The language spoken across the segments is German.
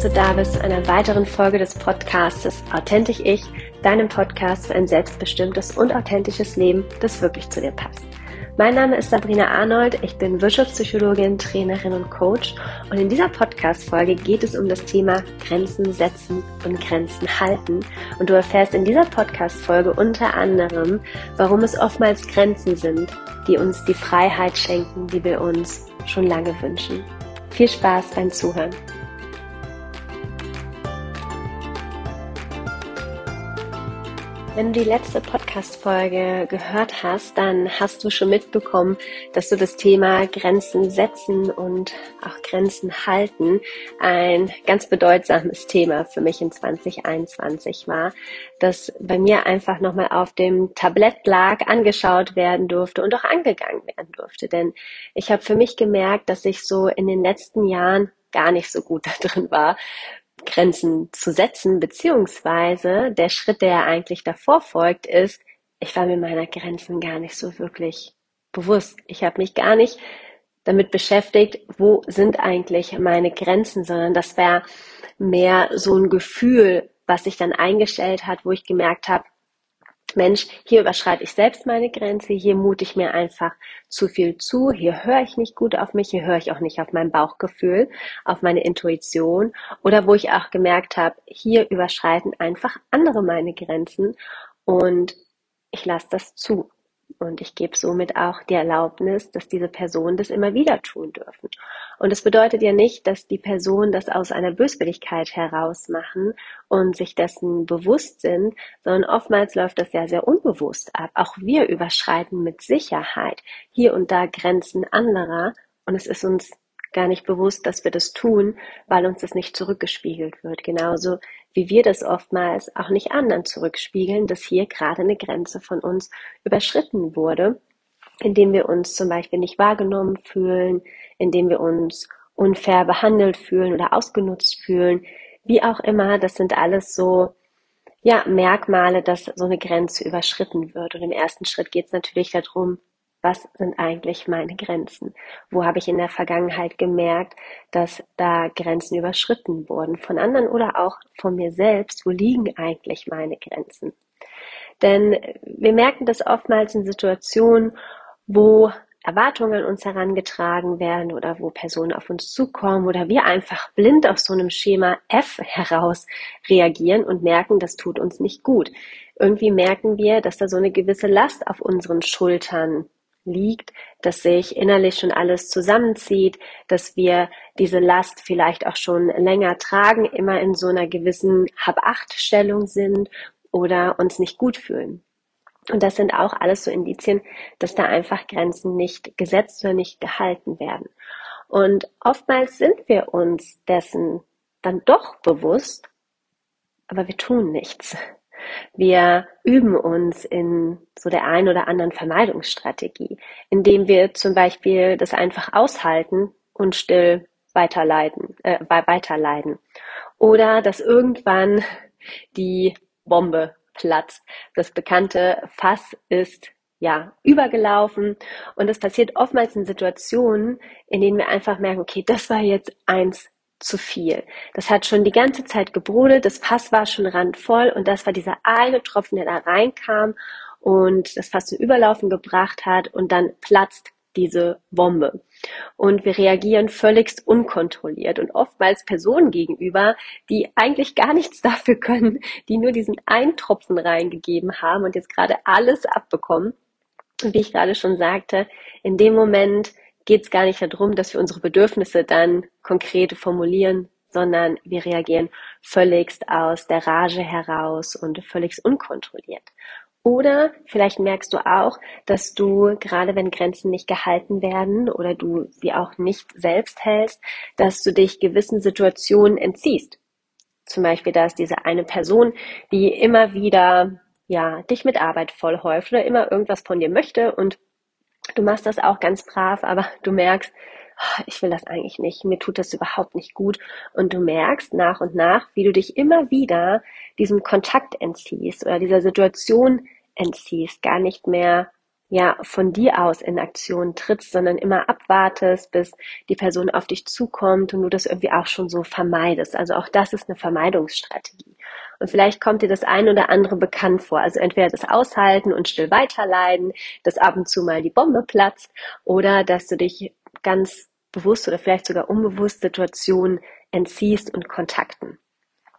dass du da bist zu einer weiteren Folge des Podcastes Authentisch Ich, deinem Podcast für ein selbstbestimmtes und authentisches Leben, das wirklich zu dir passt. Mein Name ist Sabrina Arnold, ich bin Wirtschaftspsychologin, Trainerin und Coach und in dieser Podcast-Folge geht es um das Thema Grenzen setzen und Grenzen halten und du erfährst in dieser Podcast-Folge unter anderem, warum es oftmals Grenzen sind, die uns die Freiheit schenken, die wir uns schon lange wünschen. Viel Spaß beim Zuhören. Wenn du die letzte Podcast-Folge gehört hast, dann hast du schon mitbekommen, dass du das Thema Grenzen setzen und auch Grenzen halten ein ganz bedeutsames Thema für mich in 2021 war, das bei mir einfach nochmal auf dem Tablett lag, angeschaut werden durfte und auch angegangen werden durfte. Denn ich habe für mich gemerkt, dass ich so in den letzten Jahren gar nicht so gut da drin war, Grenzen zu setzen, beziehungsweise der Schritt, der eigentlich davor folgt, ist, ich war mir meiner Grenzen gar nicht so wirklich bewusst. Ich habe mich gar nicht damit beschäftigt, wo sind eigentlich meine Grenzen, sondern das wäre mehr so ein Gefühl, was sich dann eingestellt hat, wo ich gemerkt habe, Mensch, hier überschreite ich selbst meine Grenze, hier mute ich mir einfach zu viel zu, hier höre ich nicht gut auf mich, hier höre ich auch nicht auf mein Bauchgefühl, auf meine Intuition oder wo ich auch gemerkt habe, hier überschreiten einfach andere meine Grenzen und ich lasse das zu. Und ich gebe somit auch die Erlaubnis, dass diese Personen das immer wieder tun dürfen. Und es bedeutet ja nicht, dass die Personen das aus einer Böswilligkeit heraus machen und sich dessen bewusst sind, sondern oftmals läuft das ja sehr unbewusst ab. Auch wir überschreiten mit Sicherheit hier und da Grenzen anderer und es ist uns gar nicht bewusst, dass wir das tun, weil uns das nicht zurückgespiegelt wird. Genauso wie wir das oftmals auch nicht anderen zurückspiegeln, dass hier gerade eine Grenze von uns überschritten wurde, indem wir uns zum Beispiel nicht wahrgenommen fühlen, indem wir uns unfair behandelt fühlen oder ausgenutzt fühlen, wie auch immer. Das sind alles so ja, Merkmale, dass so eine Grenze überschritten wird. Und im ersten Schritt geht es natürlich darum, was sind eigentlich meine Grenzen? Wo habe ich in der Vergangenheit gemerkt, dass da Grenzen überschritten wurden von anderen oder auch von mir selbst? Wo liegen eigentlich meine Grenzen? Denn wir merken das oftmals in Situationen, wo Erwartungen an uns herangetragen werden oder wo Personen auf uns zukommen oder wir einfach blind auf so einem Schema F heraus reagieren und merken, das tut uns nicht gut. Irgendwie merken wir, dass da so eine gewisse Last auf unseren Schultern liegt, dass sich innerlich schon alles zusammenzieht, dass wir diese Last vielleicht auch schon länger tragen, immer in so einer gewissen Hab-Acht-Stellung sind oder uns nicht gut fühlen. Und das sind auch alles so Indizien, dass da einfach Grenzen nicht gesetzt oder nicht gehalten werden. Und oftmals sind wir uns dessen dann doch bewusst, aber wir tun nichts. Wir üben uns in so der einen oder anderen Vermeidungsstrategie, indem wir zum Beispiel das einfach aushalten und still weiterleiden, äh, weiterleiden. Oder dass irgendwann die Bombe platzt. Das bekannte Fass ist ja, übergelaufen. Und das passiert oftmals in Situationen, in denen wir einfach merken, okay, das war jetzt eins zu viel. Das hat schon die ganze Zeit gebrodelt, das Fass war schon randvoll und das war dieser eine Tropfen, der da reinkam und das Fass zum Überlaufen gebracht hat und dann platzt diese Bombe. Und wir reagieren völligst unkontrolliert und oftmals Personen gegenüber, die eigentlich gar nichts dafür können, die nur diesen einen Tropfen reingegeben haben und jetzt gerade alles abbekommen. Und wie ich gerade schon sagte, in dem Moment geht es gar nicht darum, dass wir unsere Bedürfnisse dann konkret formulieren, sondern wir reagieren völligst aus der Rage heraus und völligst unkontrolliert. Oder vielleicht merkst du auch, dass du, gerade wenn Grenzen nicht gehalten werden oder du sie auch nicht selbst hältst, dass du dich gewissen Situationen entziehst. Zum Beispiel, da ist diese eine Person, die immer wieder, ja, dich mit Arbeit vollhäuft oder immer irgendwas von dir möchte und Du machst das auch ganz brav, aber du merkst, ah, ich will das eigentlich nicht, mir tut das überhaupt nicht gut. Und du merkst nach und nach, wie du dich immer wieder diesem Kontakt entziehst oder dieser Situation entziehst, gar nicht mehr ja von dir aus in Aktion trittst, sondern immer abwartest, bis die Person auf dich zukommt und du das irgendwie auch schon so vermeidest. Also auch das ist eine Vermeidungsstrategie. Und vielleicht kommt dir das ein oder andere bekannt vor. Also entweder das Aushalten und still weiterleiden, dass ab und zu mal die Bombe platzt oder dass du dich ganz bewusst oder vielleicht sogar unbewusst Situationen entziehst und Kontakten.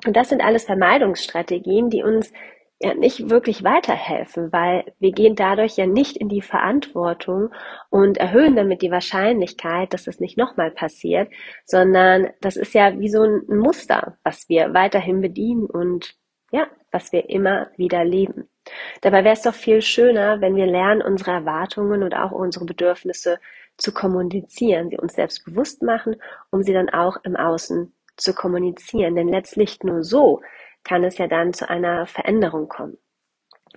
Und das sind alles Vermeidungsstrategien, die uns ja nicht wirklich weiterhelfen, weil wir gehen dadurch ja nicht in die Verantwortung und erhöhen damit die Wahrscheinlichkeit, dass es nicht nochmal passiert, sondern das ist ja wie so ein Muster, was wir weiterhin bedienen und ja, was wir immer wieder leben. Dabei wäre es doch viel schöner, wenn wir lernen, unsere Erwartungen und auch unsere Bedürfnisse zu kommunizieren, sie uns selbst bewusst machen, um sie dann auch im Außen zu kommunizieren. Denn letztlich nur so kann es ja dann zu einer Veränderung kommen.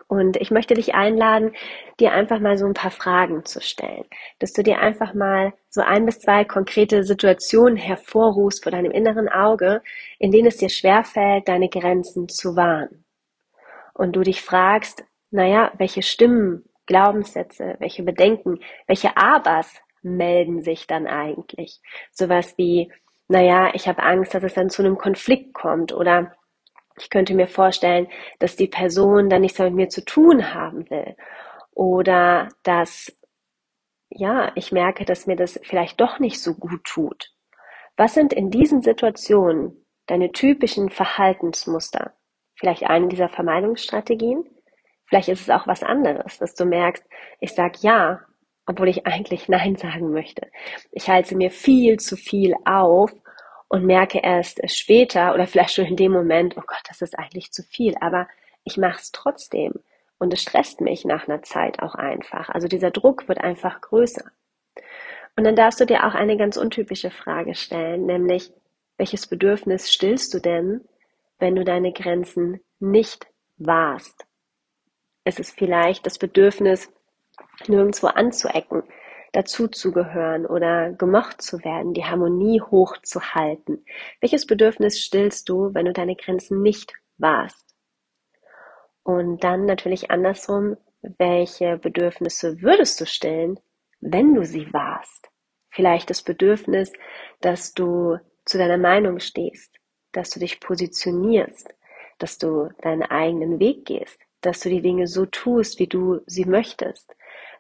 Und ich möchte dich einladen, dir einfach mal so ein paar Fragen zu stellen, dass du dir einfach mal so ein bis zwei konkrete Situationen hervorrufst vor deinem inneren Auge, in denen es dir schwerfällt, deine Grenzen zu wahren. Und du dich fragst, naja, welche Stimmen, Glaubenssätze, welche Bedenken, welche Abers melden sich dann eigentlich? Sowas wie, naja, ich habe Angst, dass es dann zu einem Konflikt kommt oder ich könnte mir vorstellen, dass die Person dann nichts mit mir zu tun haben will. Oder dass, ja, ich merke, dass mir das vielleicht doch nicht so gut tut. Was sind in diesen Situationen deine typischen Verhaltensmuster? Vielleicht eine dieser Vermeidungsstrategien? Vielleicht ist es auch was anderes, dass du merkst, ich sag ja, obwohl ich eigentlich Nein sagen möchte. Ich halte mir viel zu viel auf und merke erst später oder vielleicht schon in dem Moment, oh Gott, das ist eigentlich zu viel, aber ich mache es trotzdem und es stresst mich nach einer Zeit auch einfach. Also dieser Druck wird einfach größer. Und dann darfst du dir auch eine ganz untypische Frage stellen, nämlich welches Bedürfnis stillst du denn, wenn du deine Grenzen nicht wahrst? Es ist vielleicht das Bedürfnis, nirgendwo anzuecken, dazuzugehören oder gemocht zu werden, die Harmonie hochzuhalten? Welches Bedürfnis stillst du, wenn du deine Grenzen nicht wahrst? Und dann natürlich andersrum, welche Bedürfnisse würdest du stillen, wenn du sie wahrst? Vielleicht das Bedürfnis, dass du zu deiner Meinung stehst, dass du dich positionierst, dass du deinen eigenen Weg gehst, dass du die Dinge so tust, wie du sie möchtest,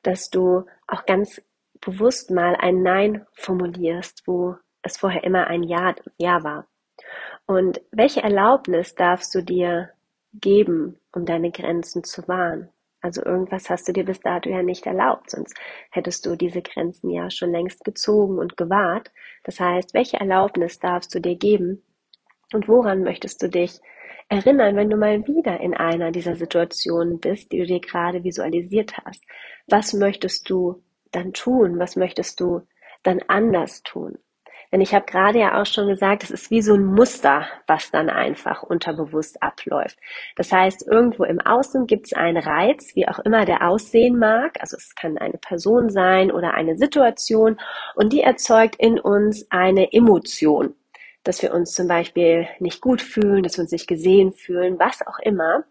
dass du auch ganz bewusst mal ein Nein formulierst, wo es vorher immer ein Ja, ja war. Und welche Erlaubnis darfst du dir geben, um deine Grenzen zu wahren? Also irgendwas hast du dir bis dato ja nicht erlaubt, sonst hättest du diese Grenzen ja schon längst gezogen und gewahrt. Das heißt, welche Erlaubnis darfst du dir geben und woran möchtest du dich erinnern, wenn du mal wieder in einer dieser Situationen bist, die du dir gerade visualisiert hast? Was möchtest du dann tun? Was möchtest du dann anders tun? Denn ich habe gerade ja auch schon gesagt, es ist wie so ein Muster, was dann einfach unterbewusst abläuft. Das heißt, irgendwo im Außen gibt es einen Reiz, wie auch immer der aussehen mag. Also es kann eine Person sein oder eine Situation und die erzeugt in uns eine Emotion dass wir uns zum Beispiel nicht gut fühlen, dass wir uns nicht gesehen fühlen, was auch immer.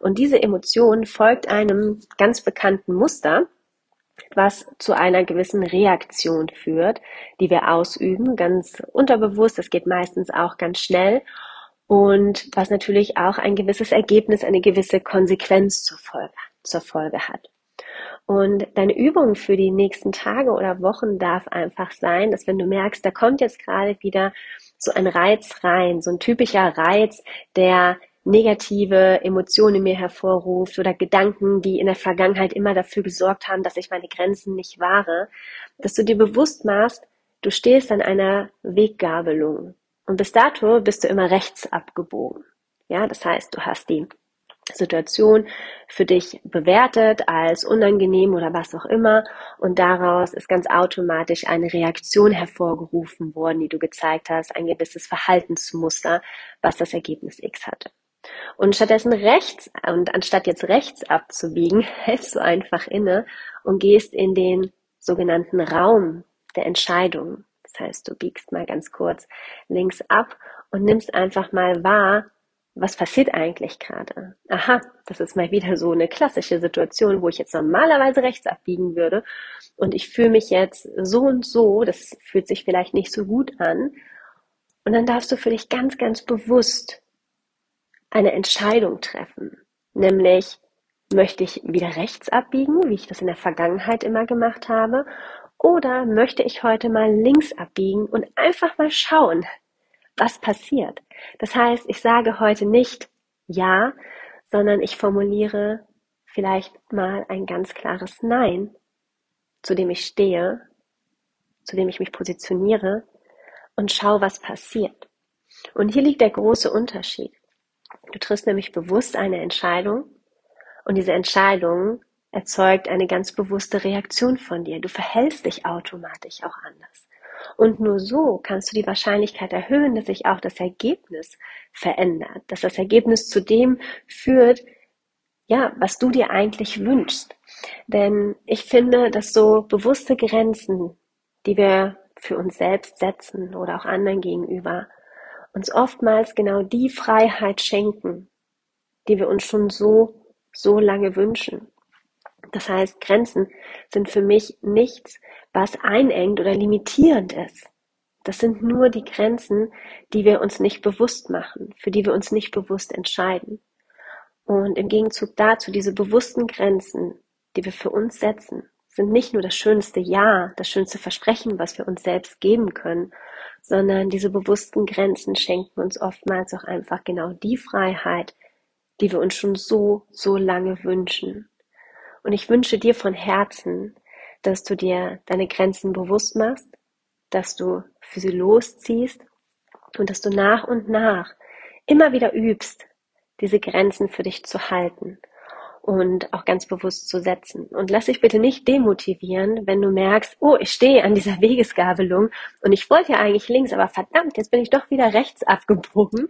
Und diese Emotion folgt einem ganz bekannten Muster, was zu einer gewissen Reaktion führt, die wir ausüben, ganz unterbewusst. Das geht meistens auch ganz schnell und was natürlich auch ein gewisses Ergebnis, eine gewisse Konsequenz zur Folge, zur Folge hat. Und deine Übung für die nächsten Tage oder Wochen darf einfach sein, dass wenn du merkst, da kommt jetzt gerade wieder so ein Reiz rein, so ein typischer Reiz, der negative Emotionen in mir hervorruft oder Gedanken, die in der Vergangenheit immer dafür gesorgt haben, dass ich meine Grenzen nicht wahre, dass du dir bewusst machst, du stehst an einer Weggabelung. Und bis dato bist du immer rechts abgebogen. Ja, das heißt, du hast die Situation für dich bewertet als unangenehm oder was auch immer und daraus ist ganz automatisch eine Reaktion hervorgerufen worden, die du gezeigt hast, ein gewisses Verhaltensmuster, was das Ergebnis X hatte. Und stattdessen rechts, und anstatt jetzt rechts abzubiegen, hältst du einfach inne und gehst in den sogenannten Raum der Entscheidung. Das heißt, du biegst mal ganz kurz links ab und nimmst einfach mal wahr, was passiert eigentlich gerade? Aha, das ist mal wieder so eine klassische Situation, wo ich jetzt normalerweise rechts abbiegen würde und ich fühle mich jetzt so und so, das fühlt sich vielleicht nicht so gut an. Und dann darfst du für dich ganz, ganz bewusst eine Entscheidung treffen, nämlich möchte ich wieder rechts abbiegen, wie ich das in der Vergangenheit immer gemacht habe, oder möchte ich heute mal links abbiegen und einfach mal schauen, was passiert. Das heißt, ich sage heute nicht Ja, sondern ich formuliere vielleicht mal ein ganz klares Nein, zu dem ich stehe, zu dem ich mich positioniere und schau, was passiert. Und hier liegt der große Unterschied. Du triffst nämlich bewusst eine Entscheidung und diese Entscheidung erzeugt eine ganz bewusste Reaktion von dir. Du verhältst dich automatisch auch anders. Und nur so kannst du die Wahrscheinlichkeit erhöhen, dass sich auch das Ergebnis verändert, dass das Ergebnis zu dem führt, ja, was du dir eigentlich wünschst. Denn ich finde, dass so bewusste Grenzen, die wir für uns selbst setzen oder auch anderen gegenüber, uns oftmals genau die Freiheit schenken, die wir uns schon so, so lange wünschen. Das heißt, Grenzen sind für mich nichts, was einengt oder limitierend ist. Das sind nur die Grenzen, die wir uns nicht bewusst machen, für die wir uns nicht bewusst entscheiden. Und im Gegenzug dazu, diese bewussten Grenzen, die wir für uns setzen, sind nicht nur das schönste Ja, das schönste Versprechen, was wir uns selbst geben können, sondern diese bewussten Grenzen schenken uns oftmals auch einfach genau die Freiheit, die wir uns schon so, so lange wünschen. Und ich wünsche dir von Herzen, dass du dir deine Grenzen bewusst machst, dass du für sie losziehst und dass du nach und nach immer wieder übst, diese Grenzen für dich zu halten und auch ganz bewusst zu setzen. Und lass dich bitte nicht demotivieren, wenn du merkst, oh, ich stehe an dieser Wegesgabelung und ich wollte ja eigentlich links, aber verdammt, jetzt bin ich doch wieder rechts abgebogen.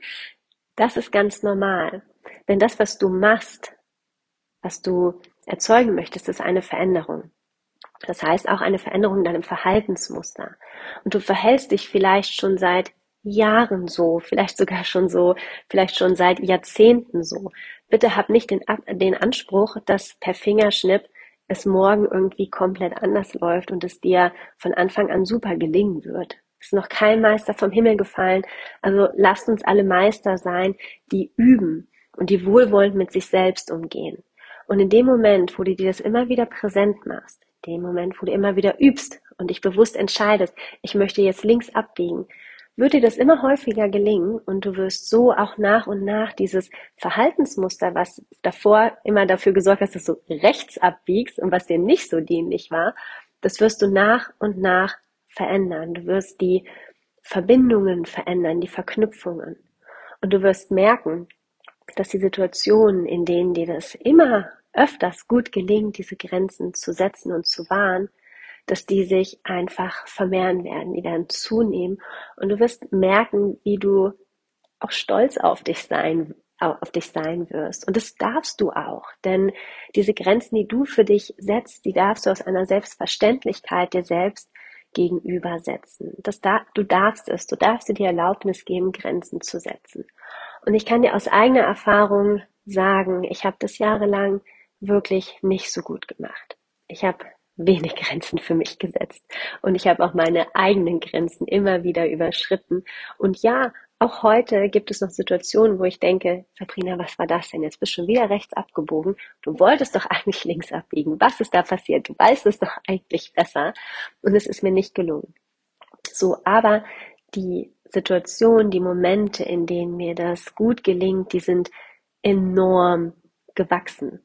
Das ist ganz normal. Denn das, was du machst, was du erzeugen möchtest, ist eine Veränderung. Das heißt auch eine Veränderung in deinem Verhaltensmuster. Und du verhältst dich vielleicht schon seit Jahren so, vielleicht sogar schon so, vielleicht schon seit Jahrzehnten so. Bitte hab nicht den, den Anspruch, dass per Fingerschnipp es morgen irgendwie komplett anders läuft und es dir von Anfang an super gelingen wird. Ist noch kein Meister vom Himmel gefallen. Also lasst uns alle Meister sein, die üben und die wohlwollend mit sich selbst umgehen. Und in dem Moment, wo du dir das immer wieder präsent machst, dem Moment, wo du immer wieder übst und dich bewusst entscheidest, ich möchte jetzt links abbiegen, wird dir das immer häufiger gelingen und du wirst so auch nach und nach dieses Verhaltensmuster, was davor immer dafür gesorgt hat, dass du rechts abbiegst und was dir nicht so dienlich war, das wirst du nach und nach verändern. Du wirst die Verbindungen verändern, die Verknüpfungen. Und du wirst merken, dass die Situationen, in denen dir das immer öfters gut gelingt, diese Grenzen zu setzen und zu wahren, dass die sich einfach vermehren werden, die werden zunehmen und du wirst merken, wie du auch stolz auf dich sein auf dich sein wirst. Und das darfst du auch, denn diese Grenzen, die du für dich setzt, die darfst du aus einer Selbstverständlichkeit dir selbst gegenüber setzen. Das da, du darfst es, du darfst dir die Erlaubnis geben, Grenzen zu setzen. Und ich kann dir aus eigener Erfahrung sagen, ich habe das jahrelang wirklich nicht so gut gemacht. Ich habe wenig Grenzen für mich gesetzt und ich habe auch meine eigenen Grenzen immer wieder überschritten. Und ja, auch heute gibt es noch Situationen, wo ich denke, Sabrina, was war das denn? Jetzt bist du schon wieder rechts abgebogen. Du wolltest doch eigentlich links abbiegen. Was ist da passiert? Du weißt es doch eigentlich besser. Und es ist mir nicht gelungen. So, aber die Situationen, die Momente, in denen mir das gut gelingt, die sind enorm gewachsen.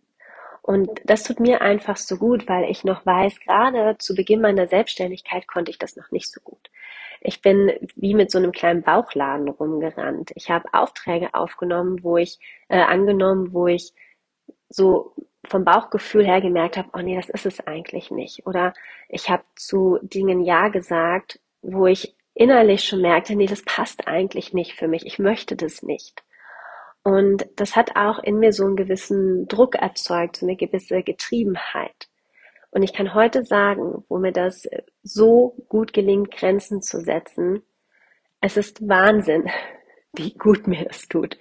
Und das tut mir einfach so gut, weil ich noch weiß, gerade zu Beginn meiner Selbstständigkeit konnte ich das noch nicht so gut. Ich bin wie mit so einem kleinen Bauchladen rumgerannt. Ich habe Aufträge aufgenommen, wo ich äh, angenommen, wo ich so vom Bauchgefühl her gemerkt habe, oh nee, das ist es eigentlich nicht. Oder ich habe zu Dingen Ja gesagt, wo ich innerlich schon merkte, nee, das passt eigentlich nicht für mich, ich möchte das nicht. Und das hat auch in mir so einen gewissen Druck erzeugt, so eine gewisse Getriebenheit. Und ich kann heute sagen, wo mir das so gut gelingt, Grenzen zu setzen, es ist Wahnsinn, wie gut mir das tut,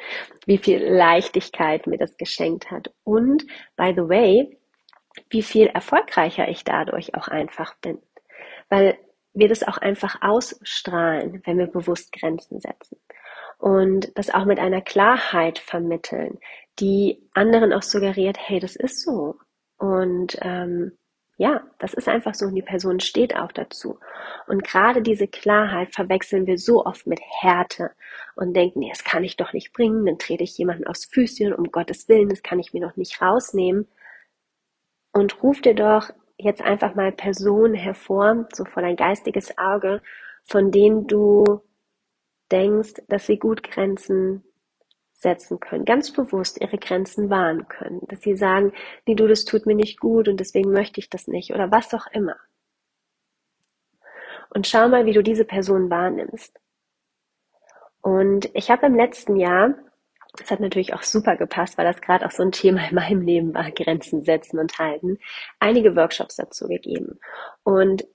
wie viel Leichtigkeit mir das geschenkt hat und, by the way, wie viel erfolgreicher ich dadurch auch einfach bin. Weil wir das auch einfach ausstrahlen, wenn wir bewusst Grenzen setzen. Und das auch mit einer Klarheit vermitteln, die anderen auch suggeriert, hey, das ist so. Und ähm, ja, das ist einfach so und die Person steht auch dazu. Und gerade diese Klarheit verwechseln wir so oft mit Härte und denken, nee, das kann ich doch nicht bringen, dann trete ich jemanden aufs Füßchen, um Gottes Willen, das kann ich mir noch nicht rausnehmen. Und ruf dir doch jetzt einfach mal Personen hervor, so vor dein geistiges Auge, von denen du denkst, dass sie gut Grenzen setzen können, ganz bewusst ihre Grenzen wahren können, dass sie sagen, nee, du, das tut mir nicht gut und deswegen möchte ich das nicht oder was auch immer. Und schau mal, wie du diese Person wahrnimmst. Und ich habe im letzten Jahr, das hat natürlich auch super gepasst, weil das gerade auch so ein Thema in meinem Leben war, Grenzen setzen und halten, einige Workshops dazu gegeben. Und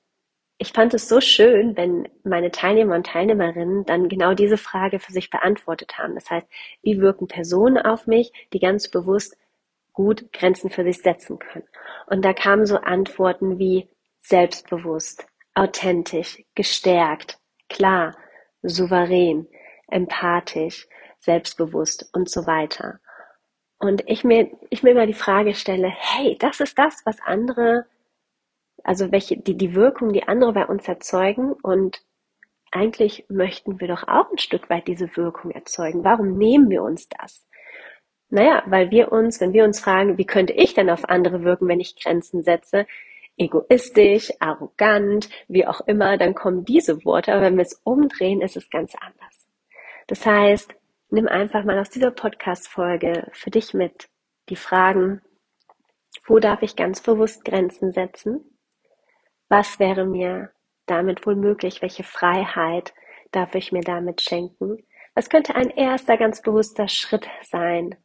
ich fand es so schön, wenn meine Teilnehmer und Teilnehmerinnen dann genau diese Frage für sich beantwortet haben. Das heißt, wie wirken Personen auf mich, die ganz bewusst gut Grenzen für sich setzen können? Und da kamen so Antworten wie selbstbewusst, authentisch, gestärkt, klar, souverän, empathisch, selbstbewusst und so weiter. Und ich mir, ich mir immer die Frage stelle, hey, das ist das, was andere also welche, die, die Wirkung, die andere bei uns erzeugen und eigentlich möchten wir doch auch ein Stück weit diese Wirkung erzeugen. Warum nehmen wir uns das? Naja, weil wir uns, wenn wir uns fragen, wie könnte ich denn auf andere wirken, wenn ich Grenzen setze, egoistisch, arrogant, wie auch immer, dann kommen diese Worte. Aber wenn wir es umdrehen, ist es ganz anders. Das heißt, nimm einfach mal aus dieser Podcast-Folge für dich mit die Fragen, wo darf ich ganz bewusst Grenzen setzen? Was wäre mir damit wohl möglich? Welche Freiheit darf ich mir damit schenken? Was könnte ein erster ganz bewusster Schritt sein,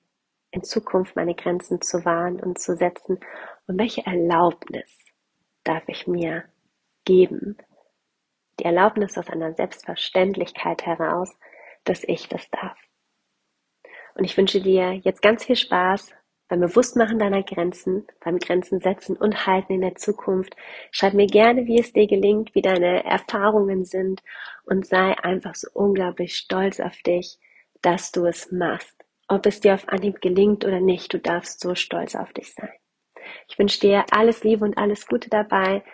in Zukunft meine Grenzen zu wahren und zu setzen? Und welche Erlaubnis darf ich mir geben? Die Erlaubnis aus einer Selbstverständlichkeit heraus, dass ich das darf. Und ich wünsche dir jetzt ganz viel Spaß beim Bewusstmachen deiner Grenzen, beim Grenzen setzen und halten in der Zukunft. Schreib mir gerne, wie es dir gelingt, wie deine Erfahrungen sind und sei einfach so unglaublich stolz auf dich, dass du es machst. Ob es dir auf Anhieb gelingt oder nicht, du darfst so stolz auf dich sein. Ich wünsche dir alles Liebe und alles Gute dabei.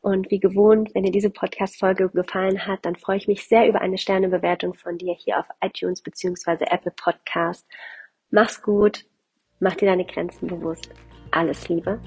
Und wie gewohnt, wenn dir diese Podcast-Folge gefallen hat, dann freue ich mich sehr über eine Sternebewertung von dir hier auf iTunes bzw. Apple Podcast. Mach's gut, Mach dir deine Grenzen bewusst. Alles Liebe,